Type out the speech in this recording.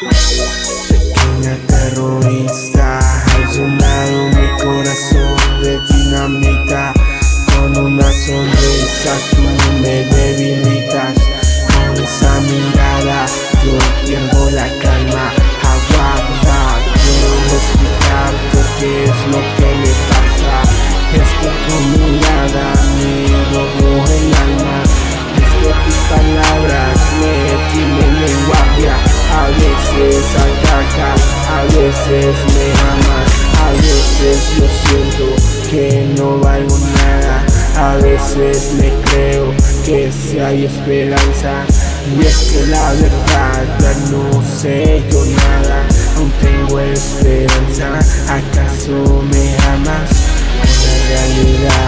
Pequeña terrorista, has llenado mi corazón de dinamita. Con una sonrisa tú me debilitas. Veces me amas. A veces yo siento que no valgo nada. A veces me creo que si hay esperanza. Y es que la verdad no sé yo nada. Aún tengo esperanza. ¿Acaso me amas? La realidad